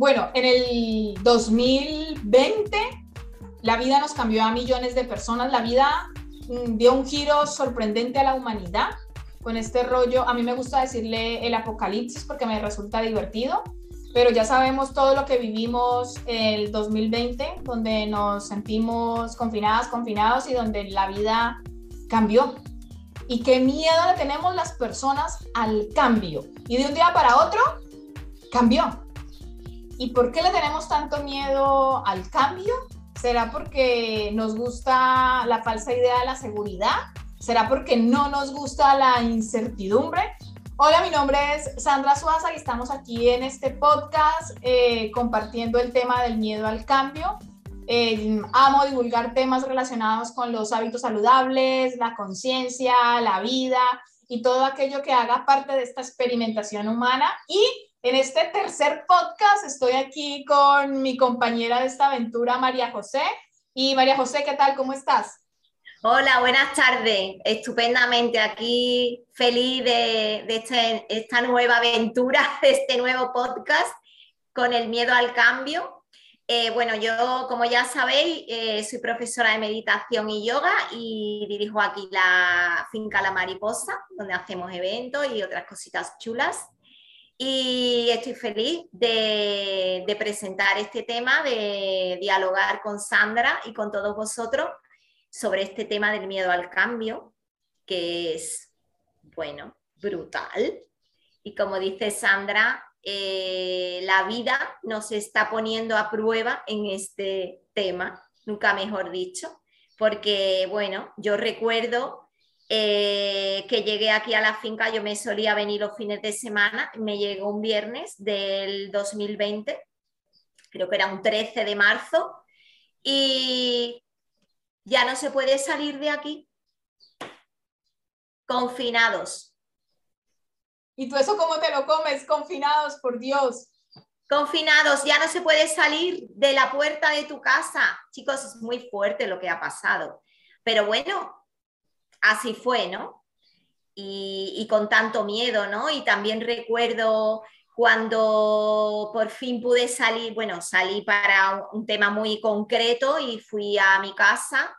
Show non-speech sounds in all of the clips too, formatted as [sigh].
Bueno, en el 2020 la vida nos cambió a millones de personas, la vida mm, dio un giro sorprendente a la humanidad con este rollo, a mí me gusta decirle el apocalipsis porque me resulta divertido, pero ya sabemos todo lo que vivimos el 2020, donde nos sentimos confinadas, confinados y donde la vida cambió. Y qué miedo le tenemos las personas al cambio. Y de un día para otro, cambió. ¿Y por qué le tenemos tanto miedo al cambio? ¿Será porque nos gusta la falsa idea de la seguridad? ¿Será porque no nos gusta la incertidumbre? Hola, mi nombre es Sandra Suaza y estamos aquí en este podcast eh, compartiendo el tema del miedo al cambio. Eh, amo divulgar temas relacionados con los hábitos saludables, la conciencia, la vida y todo aquello que haga parte de esta experimentación humana. Y en este tercer podcast estoy aquí con mi compañera de esta aventura, María José. Y María José, ¿qué tal? ¿Cómo estás? Hola, buenas tardes. Estupendamente aquí, feliz de, este, esta nueva aventura, [laughs] de este nuevo podcast con el miedo al cambio. Eh, bueno, yo, como ya sabéis, eh, soy profesora de meditación y yoga y dirijo aquí la finca La Mariposa, donde hacemos eventos y otras cositas chulas. Y estoy feliz de, presentar este tema, de dialogar con Sandra y con todos vosotros sobre este tema del miedo al cambio, que es, bueno, brutal. Y como dice Sandra, eh, la vida nos está poniendo a prueba en este tema, nunca mejor dicho, porque, bueno, yo recuerdo eh, que llegué aquí a la finca, yo me solía venir los fines de semana, me llegó un viernes del 2020, creo que era un 13 de marzo, y ya no se puede salir de aquí. Confinados. ¿Y tú eso cómo te lo comes? Confinados, por Dios. Confinados, ya no se puede salir de la puerta de tu casa. Chicos, es muy fuerte lo que ha pasado. Pero bueno, así fue, ¿no? Y, con tanto miedo, ¿no? Y también recuerdo cuando por fin pude salir, bueno, salí para un, tema muy concreto y fui a mi casa,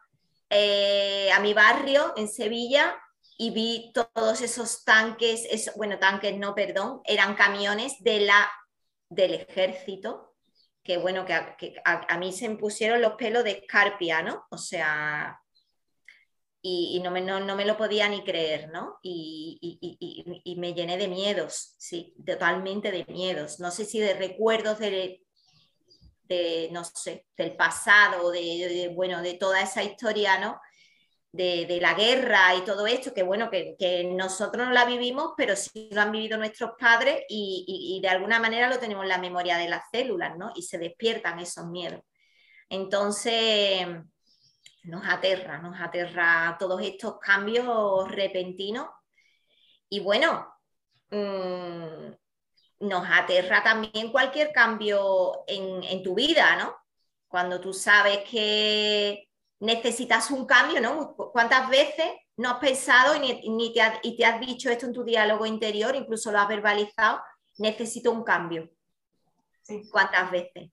eh, a mi barrio en Sevilla y vi todos esos tanques, bueno, tanques no, perdón, eran camiones de la, del ejército, que bueno, que, a, mí se me pusieron los pelos de escarpia, ¿no? O sea, y, no, me, no, me, lo podía ni creer, ¿no? Y, y, me llené de miedos, sí, totalmente de miedos. No sé si de recuerdos de, de no sé, del pasado, de, bueno, de toda esa historia, ¿no? De, la guerra y todo esto, que bueno, que, que, nosotros no la vivimos, pero sí lo han vivido nuestros padres y, y de alguna manera lo tenemos en la memoria de las células, ¿no? Y se despiertan esos miedos. Entonces, nos aterra, nos aterra todos estos cambios repentinos. Y bueno, mm, nos aterra también cualquier cambio en, tu vida, ¿no? Cuando tú sabes que necesitas un cambio, ¿no? ¿Cuántas veces no has pensado y, te, y te has dicho esto en tu diálogo interior, incluso lo has verbalizado, necesito un cambio? Sí. ¿Cuántas veces?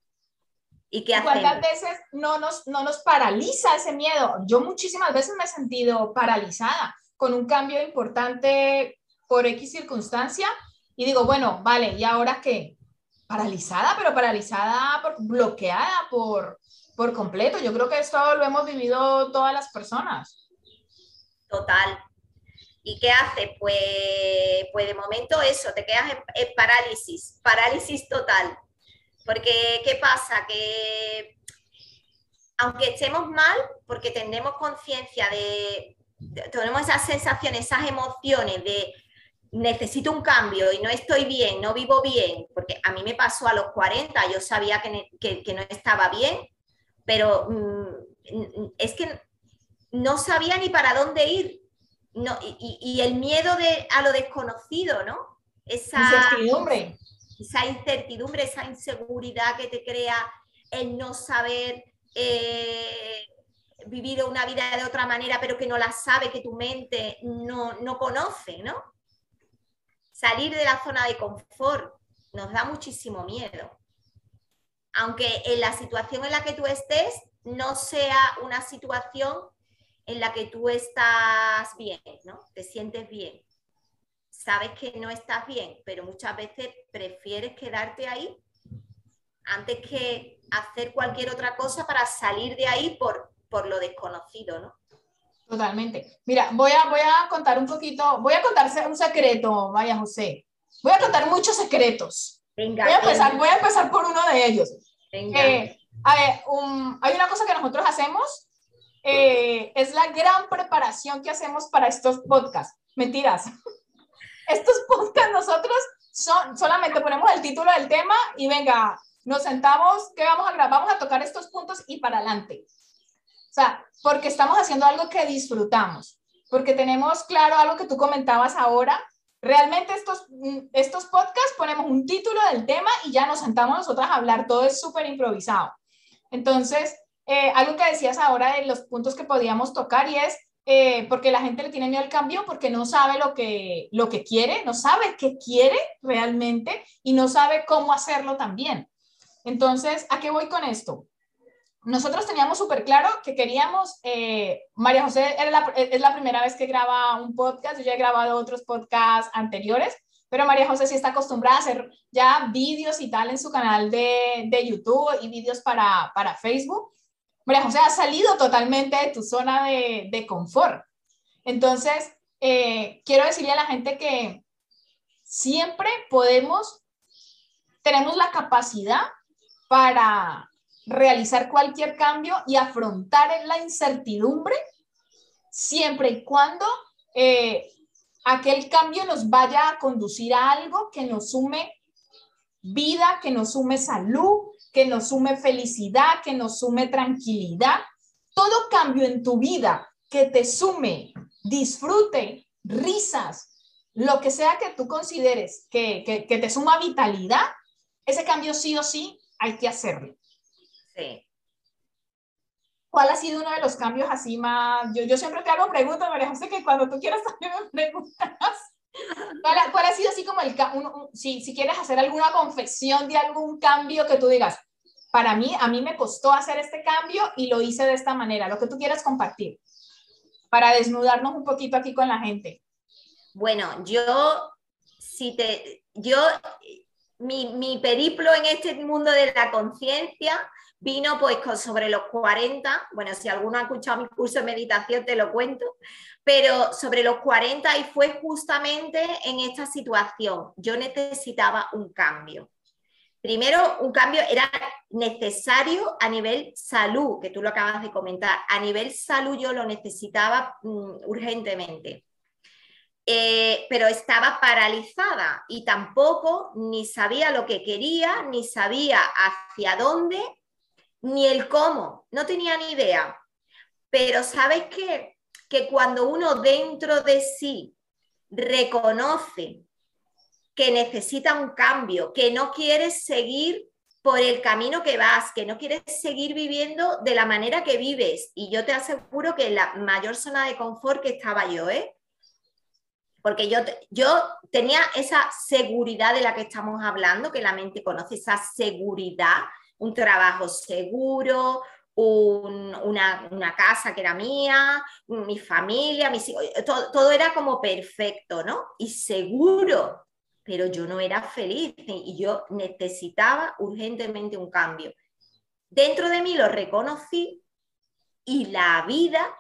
¿Y qué ¿Cuántas veces no nos, no nos paraliza ese miedo? Yo muchísimas veces me he sentido paralizada con un cambio importante por X circunstancia y digo, bueno, vale, ¿y ahora qué? Paralizada, pero paralizada, por, bloqueada por, por completo. Yo creo que esto lo hemos vivido todas las personas. Total. ¿Y qué hace? Pues, pues de momento eso, te quedas en parálisis, parálisis total porque, ¿qué pasa? Que aunque estemos mal, porque tenemos conciencia de, tenemos esas sensaciones, esas emociones de necesito un cambio y no estoy bien, no vivo bien, porque a mí me pasó a los 40, yo sabía que, no estaba bien, pero mm, es que no sabía ni para dónde ir. y, el miedo de, a lo desconocido, ¿no? Esa incertidumbre esa incertidumbre, esa inseguridad que te crea el no saber eh, vivir una vida de otra manera, pero que no la sabe, que tu mente no, no conoce, ¿no? Salir de la zona de confort nos da muchísimo miedo. aunque en la situación en la que tú estés no sea una situación en la que tú estás bien, ¿no? Te sientes bien. Sabes que no estás bien, pero muchas veces prefieres quedarte ahí antes que hacer cualquier otra cosa para salir de ahí por, por lo desconocido, ¿no? Totalmente. Mira, voy a, voy a contar un poquito, voy a contarse un secreto, vaya José. Voy a contar muchos secretos. Venga, voy, a empezar, voy a empezar por uno de ellos. Venga. Eh, hay una cosa que nosotros hacemos, eh, es la gran preparación que hacemos para estos podcasts. Mentiras. [laughs] Estos podcasts nosotros son, solamente ponemos el título del tema y venga, nos sentamos, ¿qué vamos a grabar? Vamos a tocar estos puntos y para adelante. O sea, porque estamos haciendo algo que disfrutamos, porque tenemos claro algo que tú comentabas ahora. Realmente estos, estos podcasts ponemos un título del tema y ya nos sentamos nosotras a hablar, todo es súper improvisado. Entonces, eh, algo que decías ahora de los puntos que podíamos tocar y es eh, porque la gente le tiene miedo al cambio porque no sabe lo que, lo que quiere, no sabe qué quiere realmente y no sabe cómo hacerlo también. Entonces, ¿a qué voy con esto? nosotros teníamos súper claro que queríamos, eh, María José es la primera vez que graba un podcast, yo ya he grabado otros podcasts anteriores, pero María José sí está acostumbrada a hacer ya vídeos y tal en su canal de, de YouTube y vídeos para, para, Facebook. María José ha salido totalmente de tu zona de, de confort. Entonces, eh, quiero decirle a la gente que siempre podemos, tenemos la capacidad para realizar cualquier cambio y afrontar la incertidumbre siempre y cuando eh, aquel cambio nos vaya a conducir a algo que nos sume vida, que nos sume salud, que nos sume felicidad, que nos sume tranquilidad. Todo cambio en tu vida que te sume disfrute, risas, lo que sea que tú consideres que, que te suma vitalidad, ese cambio sí o sí hay que hacerlo. ¿Cuál ha sido uno de los cambios así más? Yo, yo siempre te hago preguntas, María José, que cuando tú quieras también me preguntas. ¿Cuál, ha sido así como el si, si quieres hacer alguna confesión de algún cambio que tú digas, para mí, a mí me costó hacer este cambio y lo hice de esta manera, lo que tú quieras compartir, para desnudarnos un poquito aquí con la gente. Bueno, yo, si te, yo, mi, mi periplo en este mundo de la conciencia Vino pues sobre los 40, bueno, si alguno ha escuchado mi curso de meditación te lo cuento, pero sobre los 40 y fue justamente en esta situación. Yo necesitaba un cambio. Primero, un cambio era necesario a nivel salud, que tú lo acabas de comentar. A nivel salud yo lo necesitaba mm, urgentemente. Eh, pero estaba paralizada y tampoco ni sabía lo que quería, ni sabía hacia dónde ni el cómo, no tenía ni idea. Pero sabes qué? Que cuando uno dentro de sí reconoce que necesita un cambio, que no quieres seguir por el camino que vas, que no quieres seguir viviendo de la manera que vives. Y yo te aseguro que la mayor zona de confort que estaba yo, ¿eh? Porque yo, yo tenía esa seguridad de la que estamos hablando, que la mente conoce, esa seguridad un trabajo seguro, una, casa que era mía, mi familia, mis hijos, todo, todo, era como perfecto, ¿no? Y seguro, pero yo no era feliz y yo necesitaba urgentemente un cambio. Dentro de mí lo reconocí y la vida,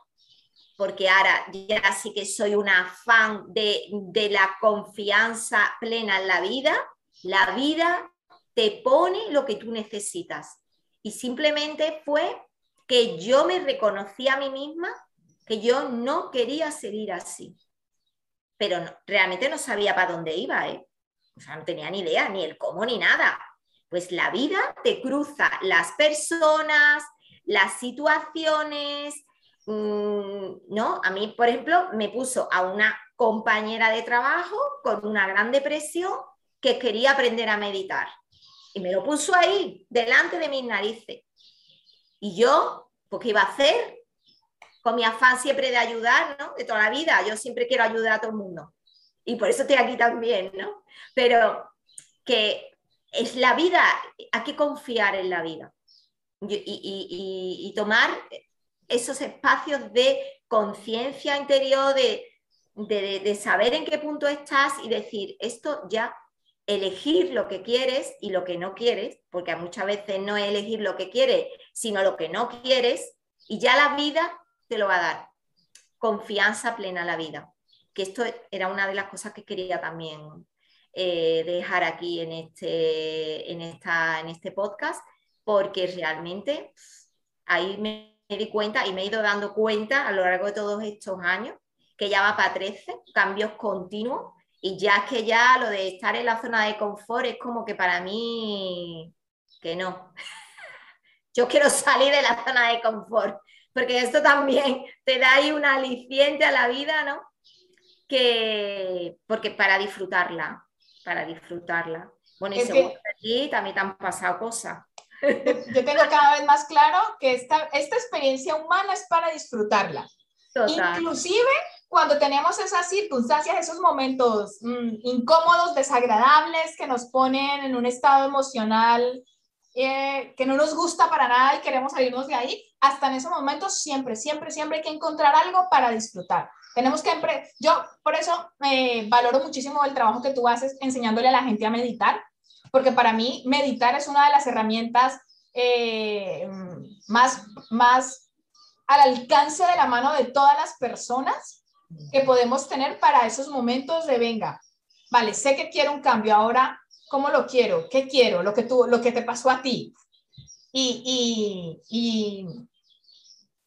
porque ahora ya sí que soy una fan de, de la confianza plena en la vida, la vida te pone lo que tú necesitas. Y simplemente fue que yo me reconocí a mí misma que yo no quería seguir así. Pero realmente no sabía para dónde iba, ¿eh? O sea, no tenía ni idea, ni el cómo, ni nada. Pues la vida te cruza las personas, las situaciones, mm, ¿no? A mí, por ejemplo, me puso a una compañera de trabajo con una gran depresión que quería aprender a meditar. Y me lo puso ahí, delante de mis narices. Y yo, pues, ¿qué iba a hacer? Con mi afán siempre de ayudar, ¿no? De toda la vida. Yo siempre quiero ayudar a todo el mundo. Y por eso estoy aquí también, ¿no? Pero que es la vida, hay que confiar en la vida y, tomar esos espacios de conciencia interior, de, de, saber en qué punto estás y decir, esto ya, elegir lo que quieres y lo que no quieres, porque muchas veces no es elegir lo que quieres, sino lo que no quieres, y ya la vida te lo va a dar. Confianza plena a la vida, que esto era una de las cosas que quería también eh, dejar aquí en este, en, esta, en este podcast, porque realmente ahí me di cuenta y me he ido dando cuenta a lo largo de todos estos años que ya va para 13, cambios continuos, y ya es que ya lo de estar en la zona de confort es como que para mí que no. Yo quiero [laughs] salir de la zona de confort, porque esto también te da ahí un aliciente a la vida, ¿no? Que, porque para disfrutarla, para disfrutarla. Bueno, y según aquí también te han pasado cosas. Yo tengo cada vez más claro que esta, esta experiencia humana es para disfrutarla. Inclusive cuando tenemos esas circunstancias, esos momentos mm, incómodos, desagradables, que nos ponen en un estado emocional eh, que no nos gusta para nada y queremos salirnos de ahí, hasta en esos momentos siempre, siempre, siempre hay que encontrar algo para disfrutar. Tenemos que, yo por eso eh, valoro muchísimo el trabajo que tú haces enseñándole a la gente a meditar, porque para mí meditar es una de las herramientas eh, más, más al alcance de la mano de todas las personas que podemos tener para esos momentos de venga, vale, sé que quiero un cambio, ahora, ¿cómo lo quiero? ¿Qué quiero? Lo que, tú, lo que te pasó a ti. Y, y, y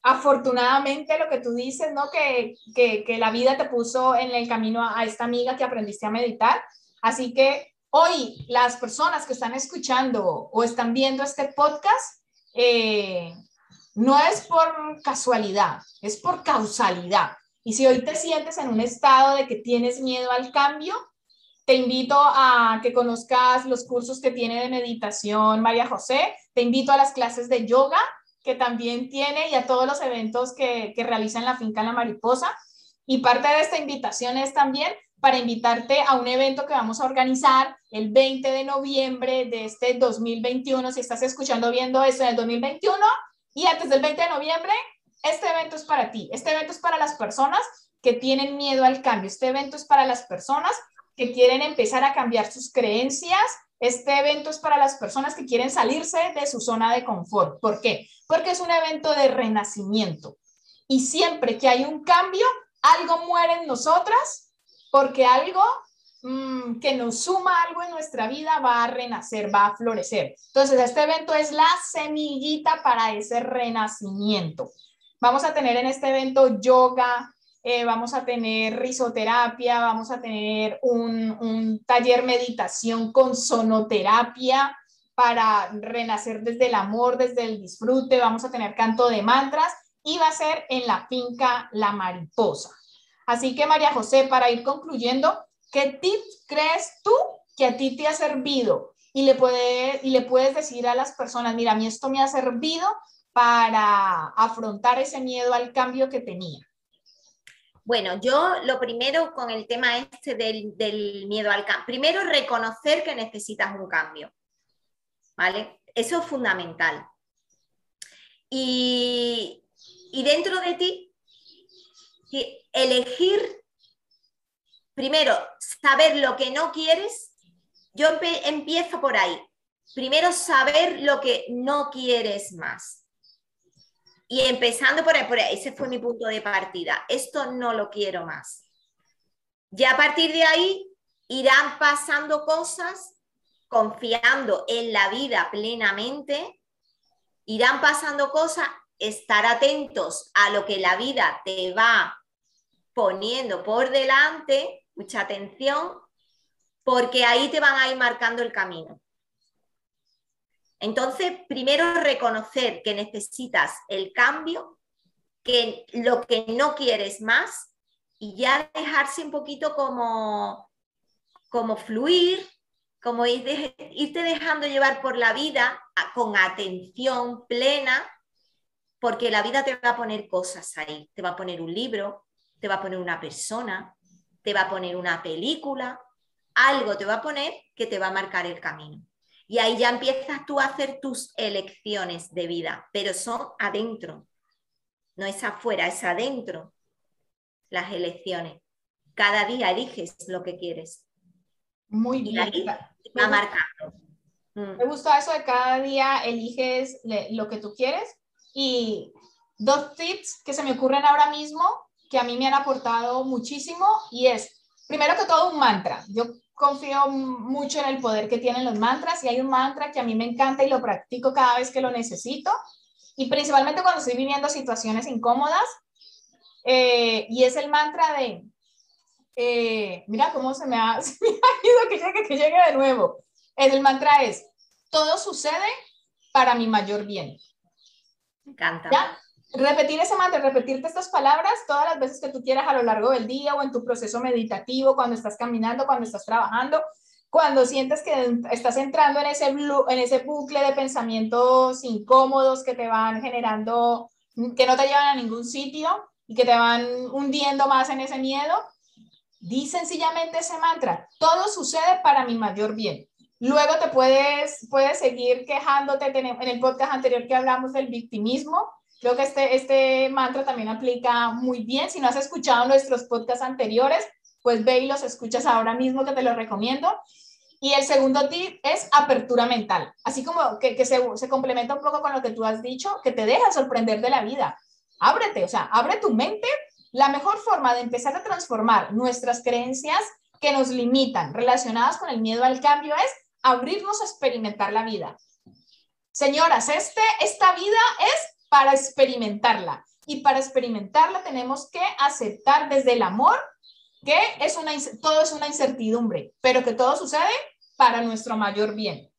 afortunadamente lo que tú dices, ¿no? Que, que, que, la vida te puso en el camino a, esta amiga que aprendiste a meditar. Así que hoy las personas que están escuchando o están viendo este podcast, eh, no es por casualidad, es por causalidad. Y si hoy te sientes en un estado de que tienes miedo al cambio, te invito a que conozcas los cursos que tiene de meditación María José, te invito a las clases de yoga que también tiene y a todos los eventos que, que realiza en la finca La Mariposa. Y parte de esta invitación es también para invitarte a un evento que vamos a organizar el 20 de noviembre de este 2021. Si estás escuchando, viendo eso en el 2021 y antes del 20 de noviembre, este evento es para ti. Este evento es para las personas que tienen miedo al cambio. Este evento es para las personas quieren empezar a cambiar sus creencias. Este evento es para las personas que quieren salirse de su zona de confort. ¿Por qué? Porque es un evento de renacimiento. Y siempre que hay un cambio, algo muere en nosotras, porque algo mm, que nos suma algo en nuestra vida va a renacer, va a florecer. Entonces, este evento es la semillita para ese renacimiento. Vamos a tener en este evento yoga, eh, vamos a tener risoterapia, vamos a tener un, un taller meditación con sonoterapia para renacer desde el amor, desde el disfrute, vamos a tener canto de mantras y va a ser en la finca La Mariposa. Así que María José, para ir concluyendo, ¿qué tips crees tú que a ti te ha servido? Y le, y le puedes decir a las personas, mira, a mí esto me ha servido para afrontar ese miedo al cambio que tenía? Bueno, yo lo primero con el tema este del, miedo al cambio, primero reconocer que necesitas un cambio, ¿vale? Eso es fundamental. Y, y dentro de ti, elegir, primero, saber lo que no quieres, yo empiezo por ahí. Primero, saber lo que no quieres más. Y empezando por ahí, ese fue mi punto de partida. Esto no lo quiero más. Ya a partir de ahí irán pasando cosas confiando en la vida plenamente, irán pasando cosas, estar atentos a lo que la vida te va poniendo por delante, mucha atención, porque ahí te van a ir marcando el camino. Entonces, primero reconocer que necesitas el cambio, que lo que no quieres más y ya dejarse un poquito como, como fluir, como irte dejando llevar por la vida con atención plena, porque la vida te va a poner cosas ahí, te va a poner un libro, te va a poner una persona, te va a poner una película, algo te va a poner que te va a marcar el camino. Y ahí ya empiezas tú a hacer tus elecciones de vida, pero son adentro, no es afuera, es adentro las elecciones. Cada día eliges lo que quieres. Muy bien. Y va marcando. Mm. Me gusta eso de cada día eliges lo que tú quieres. Y dos tips que se me ocurren ahora mismo que a mí me han aportado muchísimo y es, primero que todo, un mantra. Yo confío mucho en el poder que tienen los mantras y hay un mantra que a mí me encanta y lo practico cada vez que lo necesito y principalmente cuando estoy viviendo situaciones incómodas eh, y es el mantra de, eh, mira cómo se me, ha, [laughs] ido que llegue, que llegue de nuevo. El mantra es, todo sucede para mi mayor bien. Me encanta. ¿Ya? Repetir ese mantra, repetirte estas palabras todas las veces que tú quieras a lo largo del día o en tu proceso meditativo, cuando estás caminando, cuando estás trabajando, cuando sientes que estás entrando en ese, en ese bucle de pensamientos incómodos que te van generando, que no te llevan a ningún sitio y que te van hundiendo más en ese miedo, di sencillamente ese mantra, todo sucede para mi mayor bien. Luego te puedes, puedes seguir quejándote en el podcast anterior que hablamos del victimismo, Creo que este, este mantra también aplica muy bien. Si no has escuchado nuestros podcasts anteriores, pues ve y los escuchas ahora mismo que te los recomiendo. Y el segundo tip es apertura mental, así como que, que se, se, complementa un poco con lo que tú has dicho, que te deja sorprender de la vida. Ábrete, o sea, abre tu mente. La mejor forma de empezar a transformar nuestras creencias que nos limitan relacionadas con el miedo al cambio es abrirnos a experimentar la vida. Señoras, este, esta vida es para experimentarla. Y para experimentarla tenemos que aceptar desde el amor que es una, todo es una incertidumbre, pero que todo sucede para nuestro mayor bien.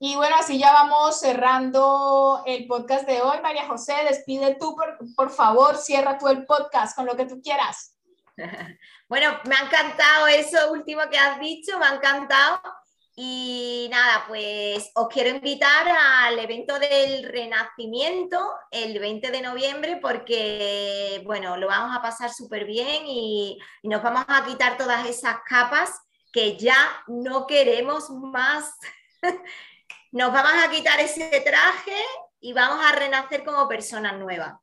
Y bueno, así ya vamos cerrando el podcast de hoy. María José, despide tú, por, por favor, cierra tú el podcast con lo que tú quieras. [laughs] Bueno, me ha encantado eso último que has dicho, me ha encantado. Y nada, pues os quiero invitar al evento del Renacimiento el 20 de noviembre porque, bueno, lo vamos a pasar súper bien y, nos vamos a quitar todas esas capas que ya no queremos más. [laughs] nos vamos a quitar ese traje y vamos a renacer como personas nuevas.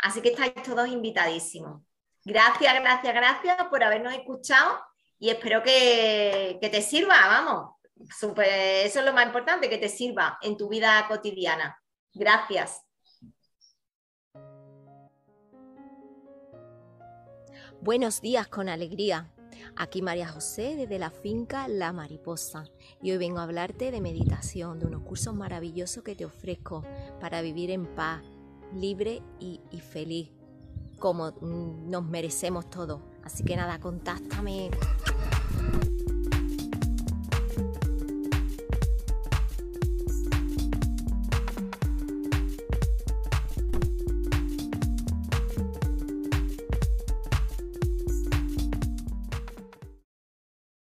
Así que estáis todos invitadísimos. Gracias, gracias, gracias por habernos escuchado y espero que, que te sirva, vamos eso es lo más importante, que te sirva en tu vida cotidiana. Gracias. Buenos días con alegría. Aquí María José desde la finca La Mariposa y hoy vengo a hablarte de meditación, de unos cursos maravillosos que te ofrezco para vivir en paz, libre y, y feliz, como nos merecemos todos. Así que nada, contáctame.